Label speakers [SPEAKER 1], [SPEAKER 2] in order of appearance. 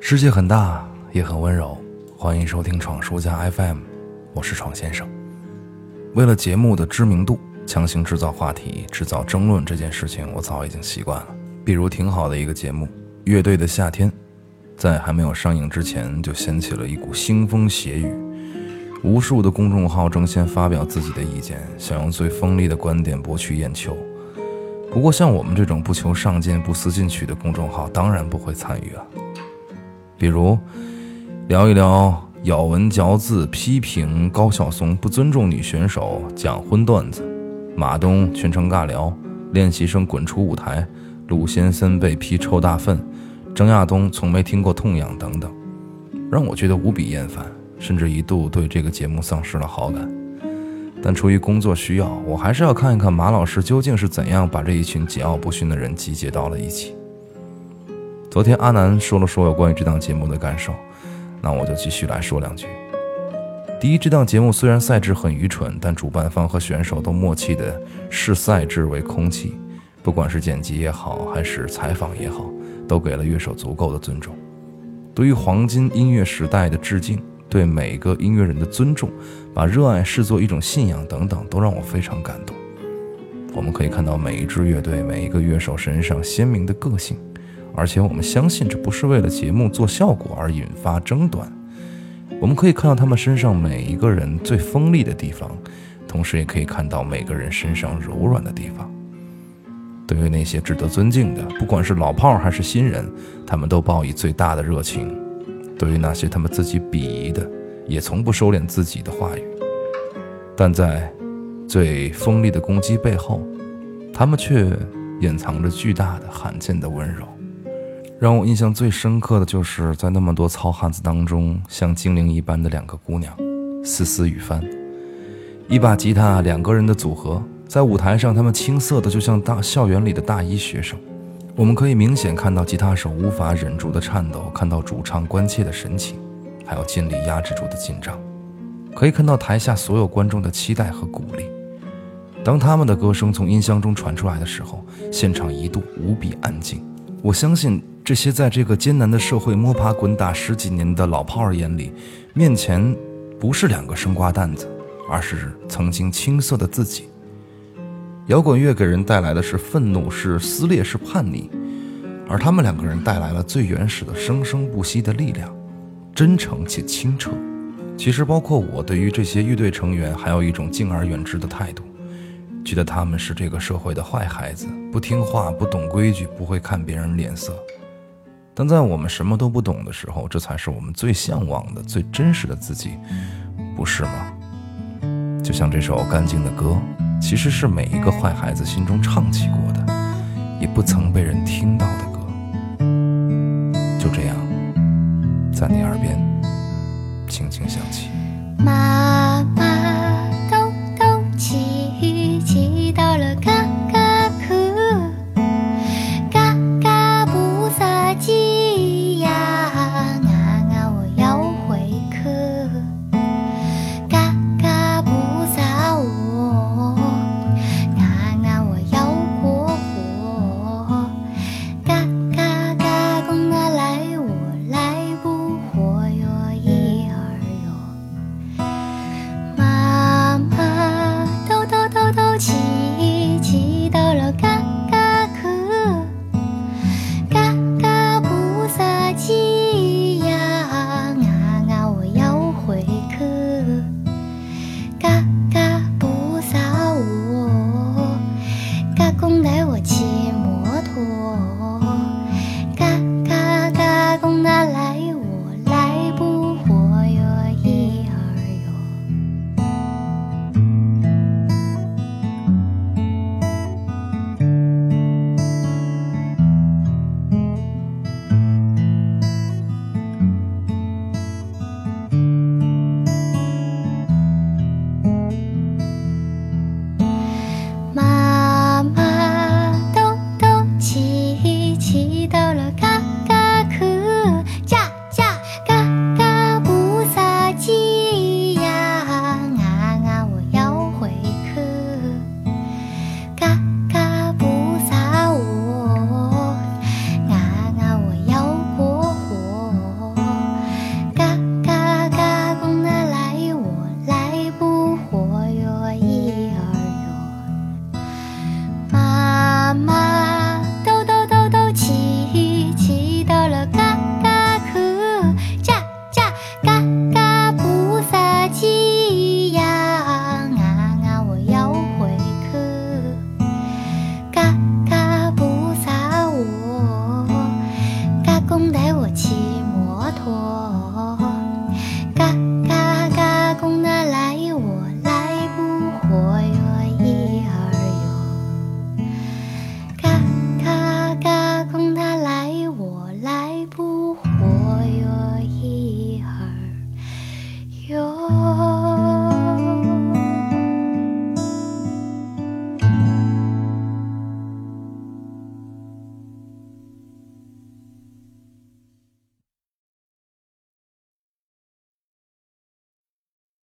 [SPEAKER 1] 世界很大，也很温柔。欢迎收听闯书家 FM，我是闯先生。为了节目的知名度，强行制造话题、制造争论这件事情，我早已经习惯了。比如挺好的一个节目《乐队的夏天》，在还没有上映之前，就掀起了一股腥风血雨，无数的公众号争先发表自己的意见，想用最锋利的观点博取眼球。不过，像我们这种不求上进、不思进取的公众号，当然不会参与了。比如，聊一聊咬文嚼字、批评高晓松不尊重女选手、讲荤段子；马东全程尬聊；练习生滚出舞台；鲁先森被批臭大粪；张亚东从没听过痛痒等等，让我觉得无比厌烦，甚至一度对这个节目丧失了好感。但出于工作需要，我还是要看一看马老师究竟是怎样把这一群桀骜不驯的人集结到了一起。昨天阿南说了说有关于这档节目的感受，那我就继续来说两句。第一，这档节目虽然赛制很愚蠢，但主办方和选手都默契的视赛制为空气，不管是剪辑也好，还是采访也好，都给了乐手足够的尊重，对于黄金音乐时代的致敬。对每个音乐人的尊重，把热爱视作一种信仰等等，都让我非常感动。我们可以看到每一支乐队、每一个乐手身上鲜明的个性，而且我们相信这不是为了节目做效果而引发争端。我们可以看到他们身上每一个人最锋利的地方，同时也可以看到每个人身上柔软的地方。对于那些值得尊敬的，不管是老炮儿还是新人，他们都报以最大的热情。对于那些他们自己鄙夷的，也从不收敛自己的话语，但在最锋利的攻击背后，他们却隐藏着巨大的、罕见的温柔。让我印象最深刻的就是在那么多糙汉子当中，像精灵一般的两个姑娘，思思雨帆，一把吉他，两个人的组合，在舞台上，他们青涩的就像大校园里的大一学生。我们可以明显看到吉他手无法忍住的颤抖，看到主唱关切的神情，还有尽力压制住的紧张。可以看到台下所有观众的期待和鼓励。当他们的歌声从音箱中传出来的时候，现场一度无比安静。我相信这些在这个艰难的社会摸爬滚打十几年的老炮儿眼里，面前不是两个生瓜蛋子，而是曾经青涩的自己。摇滚乐给人带来的是愤怒，是撕裂，是叛逆，而他们两个人带来了最原始的生生不息的力量，真诚且清澈。其实，包括我对于这些乐队成员，还有一种敬而远之的态度，觉得他们是这个社会的坏孩子，不听话，不懂规矩，不会看别人脸色。但在我们什么都不懂的时候，这才是我们最向往的、最真实的自己，不是吗？就像这首《干净的歌》。其实是每一个坏孩子心中唱起过的，也不曾被人听到的歌。就这样，在你耳边轻轻响起。
[SPEAKER 2] 妈妈